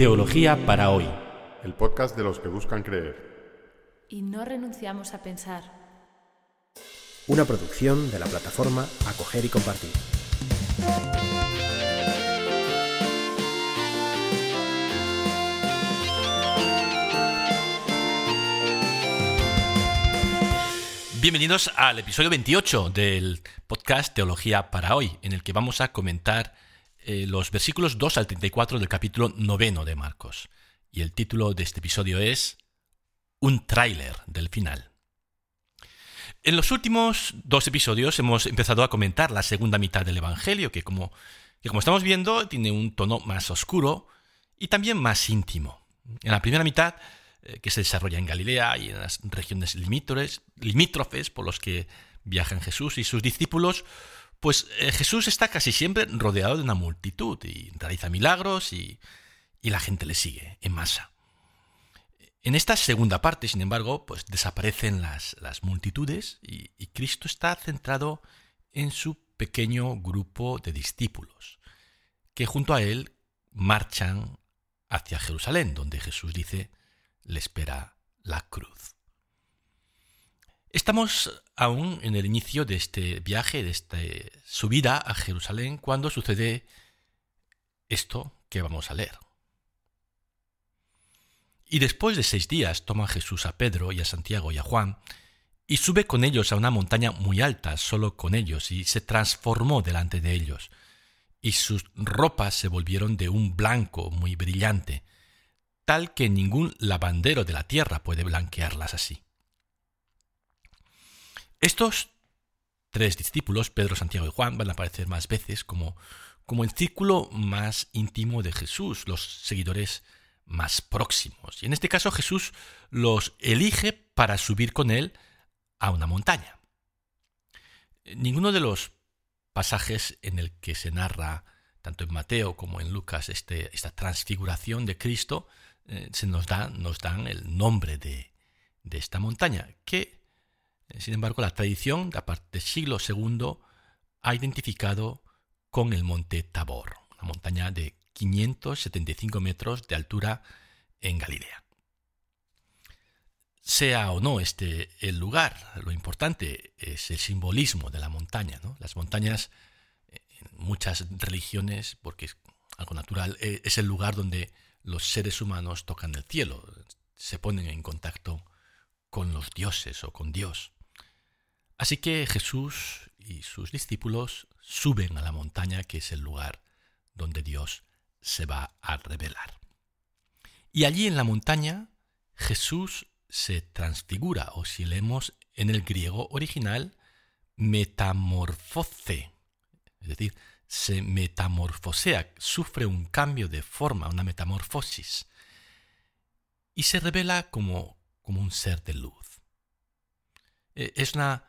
Teología para hoy. El podcast de los que buscan creer. Y no renunciamos a pensar. Una producción de la plataforma Acoger y Compartir. Bienvenidos al episodio 28 del podcast Teología para hoy, en el que vamos a comentar eh, los versículos 2 al 34 del capítulo noveno de Marcos. Y el título de este episodio es Un tráiler del final. En los últimos dos episodios hemos empezado a comentar la segunda mitad del Evangelio, que como, que como estamos viendo tiene un tono más oscuro y también más íntimo. En la primera mitad eh, que se desarrolla en Galilea y en las regiones limítrofes por los que viajan Jesús y sus discípulos, pues eh, Jesús está casi siempre rodeado de una multitud y realiza milagros y, la gente le sigue en masa. En esta segunda parte, sin embargo, pues desaparecen las, multitudes y, y, Cristo está centrado en su pequeño grupo de discípulos, que junto a él marchan hacia Jerusalén, donde Jesús dice, le espera la cruz. Estamos aún en el inicio de este viaje, de esta subida a Jerusalén, cuando sucede esto que vamos a leer. Y después de seis días toma Jesús a Pedro y a Santiago y a Juan, y sube con ellos a una montaña muy alta, solo con ellos, y se transformó delante de ellos, y sus ropas se volvieron de un blanco muy brillante, tal que ningún lavandero de la tierra puede blanquearlas así. Estos tres discípulos, Pedro, Santiago y Juan, van a aparecer más veces como, como el círculo más íntimo de Jesús, los seguidores más próximos. Y en este caso Jesús los elige para subir con él a una montaña. Ninguno de los pasajes en el que se narra, tanto en Mateo como en Lucas, este, esta transfiguración de Cristo, eh, se nos, da, nos dan el nombre de, esta montaña, que, sin embargo, la tradición, a del siglo II, ha identificado con el monte Tabor, una montaña de 575 metros de altura en Galilea. Sea o no este el lugar, lo importante es el simbolismo de la montaña. Las montañas, en muchas religiones, porque es algo natural, eh, es el lugar donde los seres humanos tocan el cielo, se ponen en contacto con los dioses o con Dios. Así que Jesús y sus discípulos suben a la montaña que es el lugar donde Dios se va a revelar. Y allí en la montaña Jesús se transfigura, o si leemos en el griego original, metamorfoce, es decir, se metamorfosea, sufre un cambio de forma, una metamorfosis, y se revela como, como un ser de luz. E, es una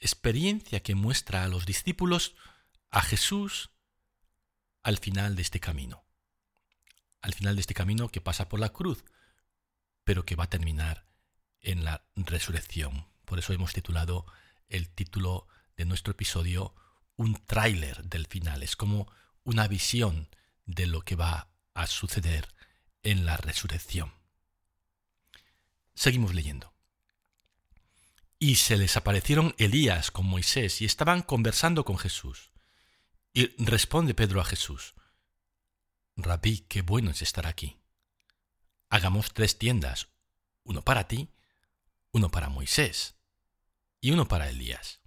experiencia que muestra a los discípulos a Jesús al final de este camino, al final de este camino que pasa por la cruz, pero que va a terminar en la resurrección. Por eso hemos titulado el título de nuestro episodio un tráiler del final, es como una visión de lo que va a suceder en la resurrección. Seguimos leyendo. Y se les aparecieron Elías con Moisés y estaban conversando con Jesús. Y responde Pedro a Jesús, Rabí, qué bueno es estar aquí. Hagamos tres tiendas, uno para ti, uno para Moisés y uno para Elías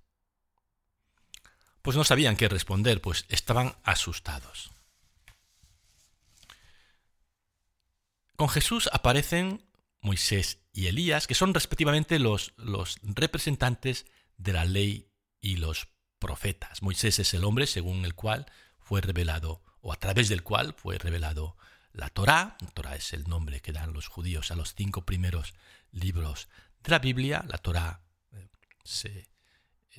pues no sabían qué responder, pues estaban asustados. Con Jesús aparecen Moisés y Elías, que son respectivamente los, los representantes de la ley y los profetas. Moisés es el hombre según el cual fue revelado, o a través del cual fue revelado la Torá. Torá es el nombre que dan los judíos a los cinco primeros libros de la Biblia. La Torá, eh,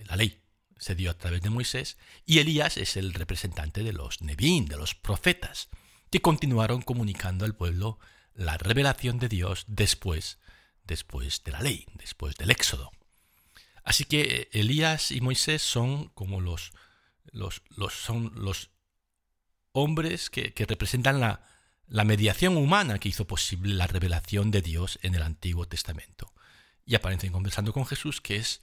la ley se dio a través de Moisés, y Elías es el representante de los Nebín, de los profetas, que continuaron comunicando al pueblo la revelación de Dios después, después de la ley, después del Éxodo. Así que eh, Elías y Moisés son como los, los, los son los hombres que, representan la, la mediación humana que hizo posible la revelación de Dios en el Antiguo Testamento. Y aparecen conversando con Jesús, que es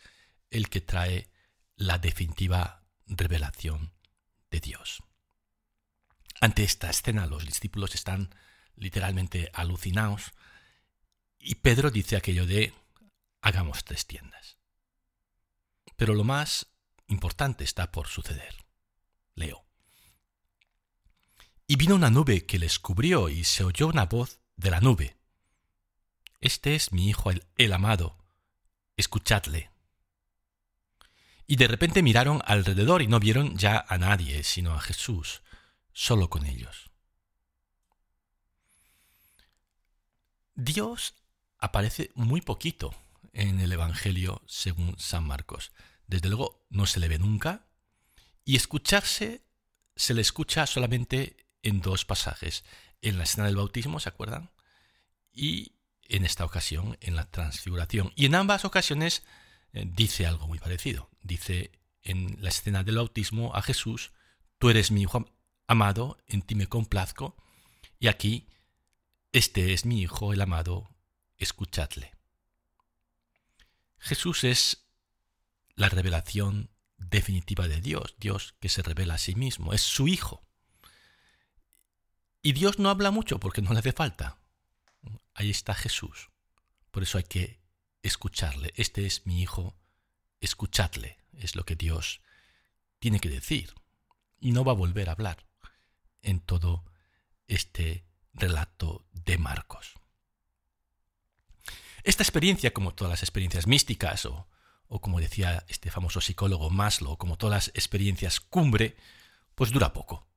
el que trae la definitiva revelación de Dios. Ante esta escena los discípulos están literalmente alucinados y Pedro dice aquello de hagamos tres tiendas. Pero lo más importante está por suceder. Leo. Y vino una nube que les cubrió y se oyó una voz de la nube. Este es mi hijo el, amado, escuchadle. Y de repente miraron alrededor y no vieron ya a nadie, sino a Jesús, solo con ellos. Dios aparece muy poquito en el Evangelio según San Marcos. Desde luego no se le ve nunca y escucharse se le escucha solamente en dos pasajes, en la escena del bautismo, ¿se acuerdan? Y en esta ocasión en la transfiguración. Y en ambas ocasiones eh, dice algo muy parecido. Dice en la escena del bautismo a Jesús, tú eres mi hijo amado, en ti me complazco, y aquí, este es mi hijo el amado, escuchadle. Jesús es la revelación definitiva de Dios, Dios que se revela a sí mismo, es su Hijo. Y Dios no habla mucho porque no le hace falta. Ahí está Jesús. Por eso hay que escucharle. Este es mi Hijo, escuchadle. Es lo que Dios tiene que decir. Y no va a volver a hablar en todo este relato de Marcos. Esta experiencia, como todas las experiencias místicas, o, como decía este famoso psicólogo Maslow, como todas las experiencias cumbre, pues dura poco.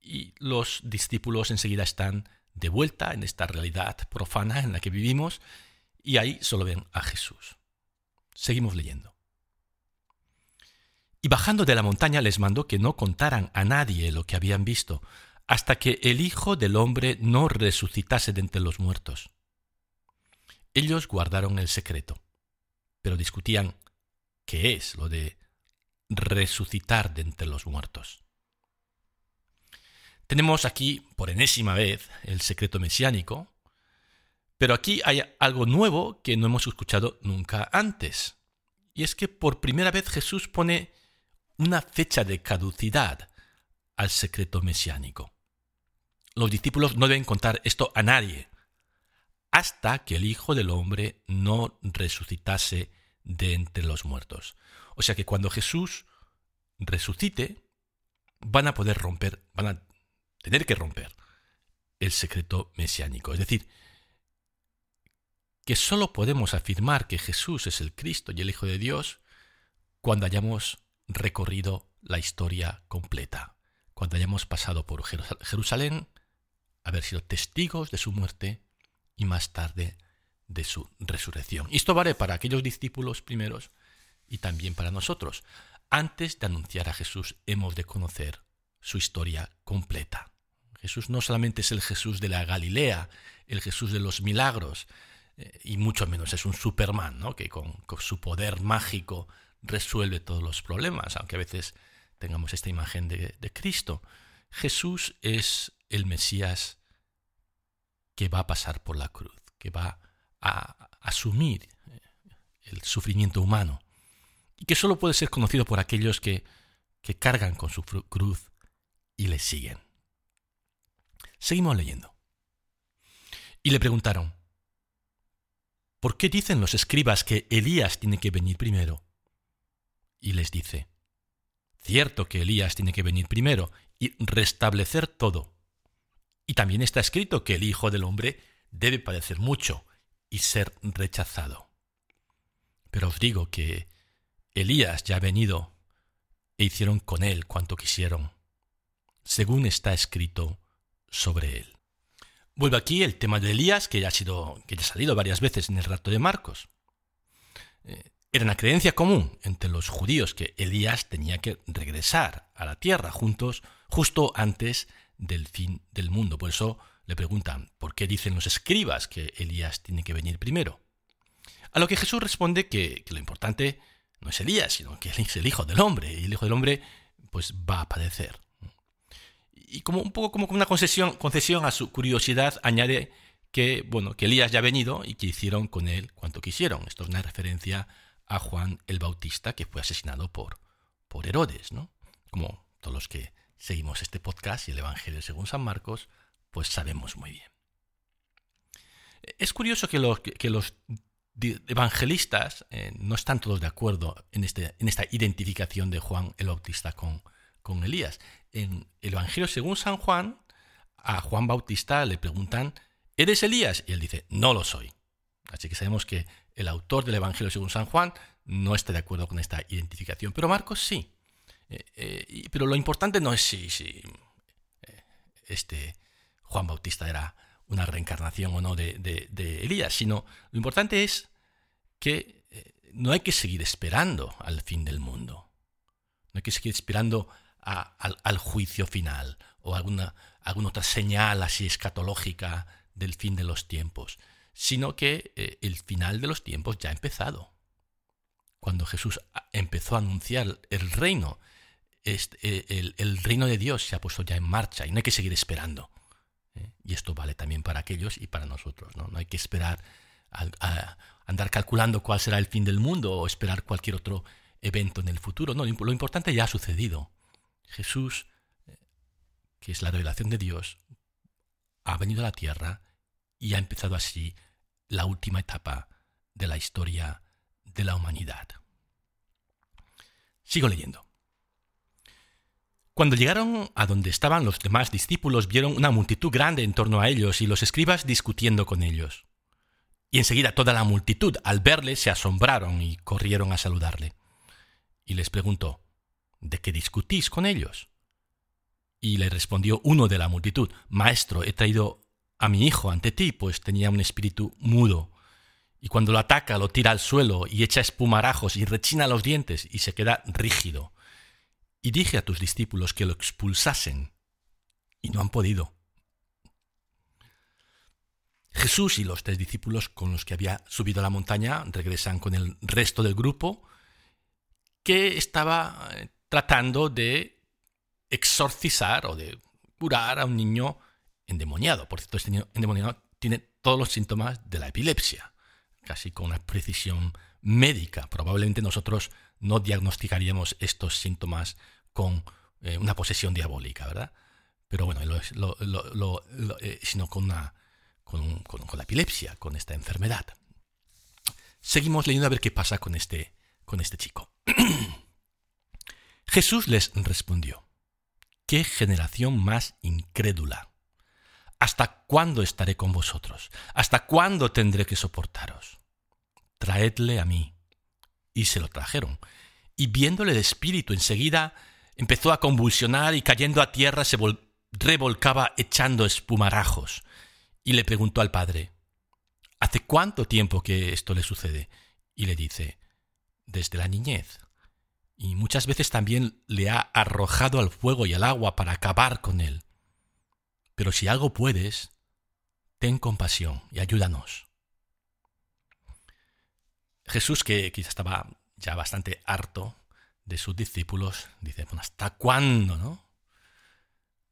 Y los discípulos enseguida están de vuelta en esta realidad profana en la que vivimos, y ahí solo ven a Jesús. Seguimos leyendo. Y bajando de la montaña les mandó que no contaran a nadie lo que habían visto, hasta que el Hijo del Hombre no resucitase de entre los muertos. Ellos guardaron el secreto, pero discutían qué es lo de resucitar de entre los muertos. Tenemos aquí, por enésima vez, el secreto mesiánico, pero aquí hay algo nuevo que no hemos escuchado nunca antes. Y es que por primera vez Jesús pone una fecha de caducidad al secreto mesiánico. Los discípulos no deben contar esto a nadie, hasta que el Hijo del Hombre no resucitase de entre los muertos. O sea que cuando Jesús resucite, van a poder romper, van a tener que romper el secreto mesiánico. Es decir, que sólo podemos afirmar que Jesús es el Cristo y el Hijo de Dios cuando hayamos recorrido la historia completa, cuando hayamos pasado por Jerusalén, haber sido testigos de su muerte, y más tarde de su resurrección. esto vale para aquellos discípulos primeros y también para nosotros. Antes de anunciar a Jesús hemos de conocer su historia completa. Jesús no solamente es el Jesús de la Galilea, el Jesús de los milagros, eh, y mucho menos es un Superman, ¿no? que con, con su poder mágico resuelve todos los problemas, aunque a veces tengamos esta imagen de, de Cristo. Jesús es el Mesías que va a pasar por la cruz, que va a asumir eh, el sufrimiento humano y que solo puede ser conocido por aquellos que, que cargan con su cruz y le siguen. Seguimos leyendo. Y le preguntaron, ¿por qué dicen los escribas que Elías tiene que venir primero? Y les dice, cierto que Elías tiene que venir primero y restablecer todo. Y también está escrito que el Hijo del Hombre debe padecer mucho y ser rechazado. Pero os digo que Elías ya ha venido e hicieron con él cuanto quisieron, según está escrito sobre él. Vuelve aquí el tema de Elías, que ya ha, sido, que ya ha salido varias veces en el rato de Marcos. Eh, era una creencia común entre los judíos que Elías tenía que regresar a la tierra juntos justo antes del fin del mundo. Por eso le preguntan, ¿por qué dicen los escribas que Elías tiene que venir primero? A lo que Jesús responde que, lo importante no es Elías, sino que es el Hijo del Hombre, y el Hijo del Hombre pues va a padecer. y, como un poco como una concesión, concesión a su curiosidad, añade que, bueno, que Elías ya ha venido y que hicieron con él cuanto quisieron. Esto es una referencia a Juan el Bautista, que fue asesinado por, por Herodes, ¿no? Como todos los que seguimos este podcast y el Evangelio según San Marcos, pues sabemos muy bien. Es curioso que los, evangelistas eh, no están todos de acuerdo en, este, en, esta identificación de Juan el Bautista con Elías. En el Evangelio según San Juan, a Juan Bautista le preguntan, ¿eres Elías? Y él dice, no lo soy. Así que sabemos que el autor del Evangelio según San Juan no está de acuerdo con esta identificación, pero Marcos sí. Eh, eh, pero lo importante no es si, si este Juan Bautista era una reencarnación o no de, Elías, sino lo importante es que eh, no hay que seguir esperando al fin del mundo. No hay que seguir esperando al, juicio final o alguna, alguna otra señal así escatológica del fin de los tiempos, sino que eh, el final de los tiempos ya ha empezado. Cuando Jesús empezó a anunciar el reino, eh, el reino de Dios se ha puesto ya en marcha y no hay que seguir esperando. ¿eh? Y esto vale también para aquellos y para nosotros. No, no hay que esperar a, andar calculando cuál será el fin del mundo o esperar cualquier otro evento en el futuro. No, lo importante ya ha sucedido. Jesús, eh, que es la revelación de Dios, ha venido a la tierra y ha empezado así la última etapa de la historia de la humanidad. Sigo leyendo. Cuando llegaron a donde estaban los demás discípulos, vieron una multitud grande en torno a ellos y los escribas discutiendo con ellos. Y enseguida toda la multitud, al verle, se asombraron y corrieron a saludarle. Y les preguntó, ¿de qué discutís con ellos? Y le respondió uno de la multitud, Maestro, he traído a mi hijo ante ti, pues tenía un espíritu mudo. Y cuando lo ataca, lo tira al suelo y echa espumarajos y rechina los dientes y se queda rígido y dije a tus discípulos que lo expulsasen, y no han podido. Jesús y los tres discípulos con los que había subido a la montaña regresan con el resto del grupo que estaba eh, tratando de exorcizar o de curar a un niño endemoniado. Por cierto, este niño endemoniado tiene todos los síntomas de la epilepsia, casi con una precisión médica. Probablemente nosotros no diagnosticaríamos estos síntomas con eh, una posesión diabólica, ¿verdad? Pero bueno, eh, sino con, una, con, la epilepsia, con esta enfermedad. Seguimos leyendo a ver qué pasa con este, con este chico. Jesús les respondió, ¿qué generación más incrédula? ¿Hasta cuándo estaré con vosotros? ¿Hasta cuándo tendré que soportaros? Traedle a mí. Y se lo trajeron. Y viéndole de espíritu enseguida Empezó a convulsionar y cayendo a tierra se revolcaba echando espumarajos. Y le preguntó al padre, ¿Hace cuánto tiempo que esto le sucede? Y le dice, desde la niñez. Y muchas veces también le ha arrojado al fuego y al agua para acabar con él. Pero si algo puedes, ten compasión y ayúdanos. Jesús, que quizás estaba ya bastante harto de sus discípulos, dice, ¿hasta cuándo, no?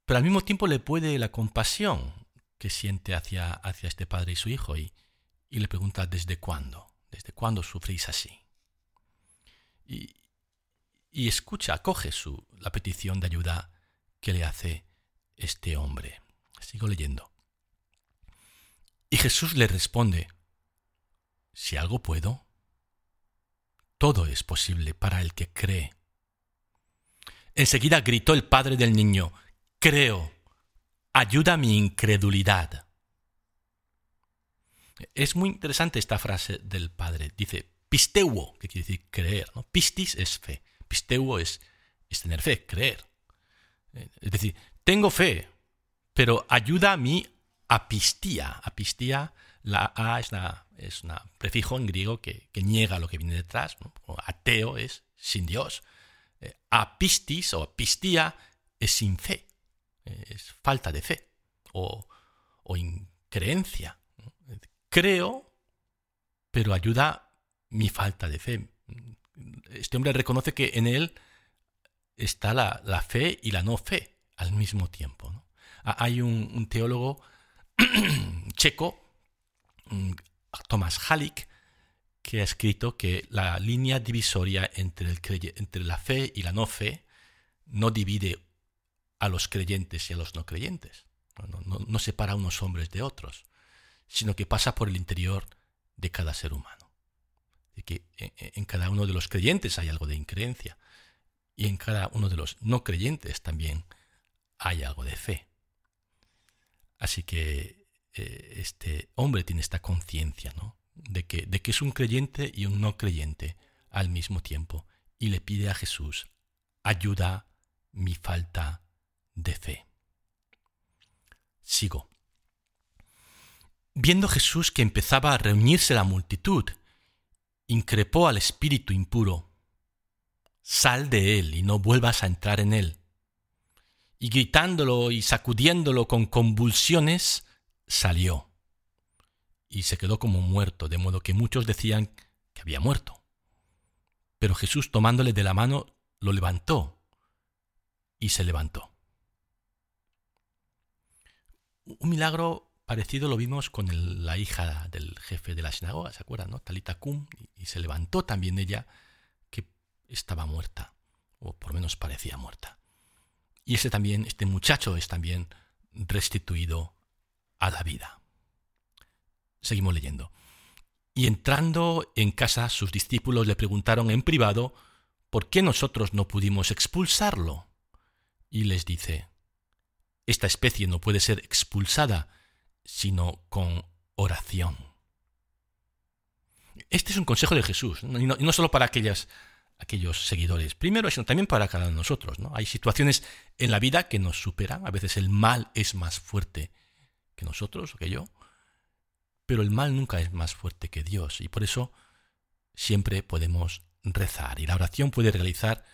Pero al mismo tiempo le puede la compasión que siente hacia, hacia este padre y su hijo y, y le pregunta, ¿desde cuándo? ¿Desde cuándo sufrís así? Y, y escucha, acoge su, la petición de ayuda que le hace este hombre. Sigo leyendo. Y Jesús le responde, si algo puedo, todo es posible para el que cree. Enseguida gritó el padre del niño, Creo, ayuda mi incredulidad. Es muy interesante esta frase del padre. Dice, pisteuo, que quiere decir creer. Pistis es fe. Pisteuo es, es tener fe, creer. Es decir, tengo fe, pero ayuda a mi apistía. Apistía, la A es la es un prefijo en griego que, niega lo que viene detrás. Ateo es sin Dios. Eh, apistis o apistía es sin fe, es falta de fe o, o increencia. Creo, pero ayuda mi falta de fe. Este hombre reconoce que en él está la, la fe y la no fe. al mismo tiempo. ¿no? Hay un, teólogo checo, Thomas Halik, que ha escrito que la línea divisoria entre, el entre la fe y la no fe no divide a los creyentes y a los no creyentes, no, separa a unos hombres de otros, sino que pasa por el interior de cada ser humano. Y que en cada uno de los creyentes hay algo de increencia y en cada uno de los no creyentes también hay algo de fe. Así que eh, este hombre tiene esta conciencia, ¿no? de que, de que es un creyente y un no creyente al mismo tiempo y le pide a Jesús, ayuda mi falta de fe. Sigo. Viendo Jesús que empezaba a reunirse la multitud, increpó al espíritu impuro, Sal de él y no vuelvas a entrar en él. Y gritándolo y sacudiéndolo con convulsiones, salió y se quedó como muerto, de modo que muchos decían que había muerto. Pero Jesús tomándole de la mano, lo levantó y se levantó. Un milagro parecido lo vimos con la hija del jefe de la sinagoga, ¿se acuerdan? No? Talita Kum, y, se levantó también ella, que estaba muerta, o por lo menos parecía muerta. Y ese también, este muchacho es también restituido a la vida. Seguimos leyendo. Y entrando en casa, sus discípulos le preguntaron en privado, ¿por qué nosotros no pudimos expulsarlo? Y les dice, esta especie no puede ser expulsada sino con oración. Este es un consejo de Jesús, y no, solo para aquellas, aquellos seguidores, primero, sino también para cada uno de nosotros. ¿no? Hay situaciones en la vida que nos superan, a veces el mal es más fuerte que nosotros o que yo, pero el mal nunca es más fuerte que Dios y por eso siempre podemos rezar y la oración puede realizar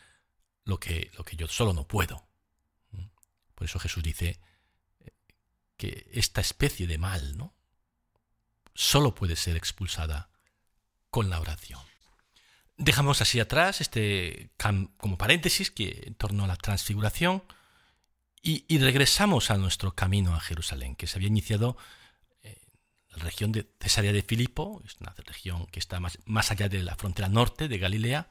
lo que, lo que yo solo no puedo. Por eso Jesús dice eh, que esta especie de mal ¿no? solo puede ser expulsada con la oración. Dejamos así atrás este como paréntesis que en torno a la transfiguración y, y regresamos a nuestro camino a Jerusalén, que se había iniciado la región de Cesarea de Filipo, es una región que está más, más allá de la frontera norte de Galilea,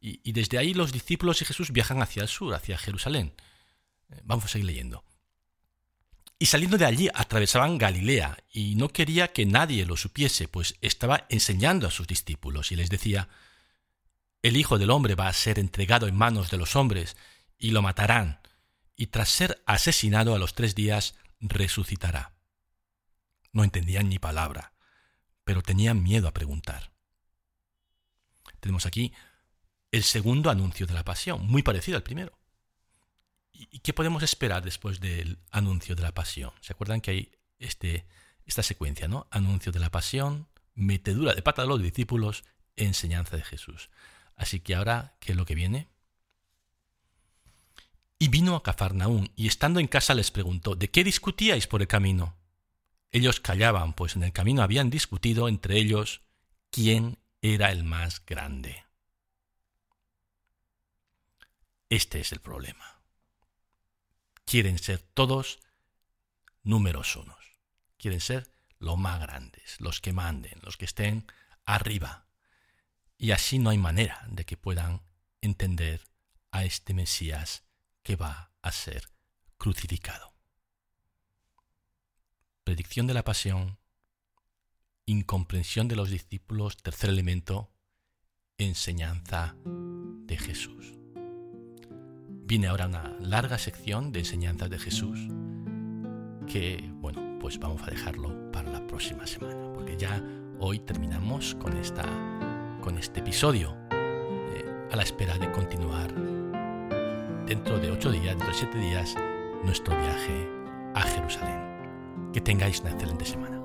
y, desde ahí los discípulos y Jesús viajan hacia el sur, hacia Jerusalén. Eh, vamos a seguir leyendo. Y saliendo de allí atravesaban Galilea, y no quería que nadie lo supiese, pues estaba enseñando a sus discípulos, y les decía, El Hijo del Hombre va a ser entregado en manos de los hombres, y lo matarán, y tras ser asesinado a los tres días resucitará. No entendían ni palabra, pero tenían miedo a preguntar. Tenemos aquí el segundo anuncio de la pasión, muy parecido al primero. ¿Y qué podemos esperar después del anuncio de la pasión? ¿Se acuerdan que hay este, esta secuencia, ¿no? Anuncio de la pasión, metedura de pata de los discípulos, enseñanza de Jesús. Así que ahora, ¿qué es lo que viene? Y vino a Cafarnaún, y estando en casa les preguntó, ¿de qué discutíais por el camino? Ellos callaban, pues en el camino habían discutido entre ellos quién era el más grande. Este es el problema. Quieren ser todos números unos. Quieren ser los más grandes, los que manden, los que estén arriba. Y así no hay manera de que puedan entender a este Mesías que va a ser crucificado predicción de la pasión, incomprensión de los discípulos, tercer elemento, enseñanza de Jesús. Viene ahora una larga sección de enseñanzas de Jesús que, bueno, pues vamos a dejarlo para la próxima semana, porque ya hoy terminamos con, esta, con este episodio, eh, a la espera de continuar dentro de ocho días, dentro de siete días, nuestro viaje a Jerusalén. Que tengáis una excelente semana.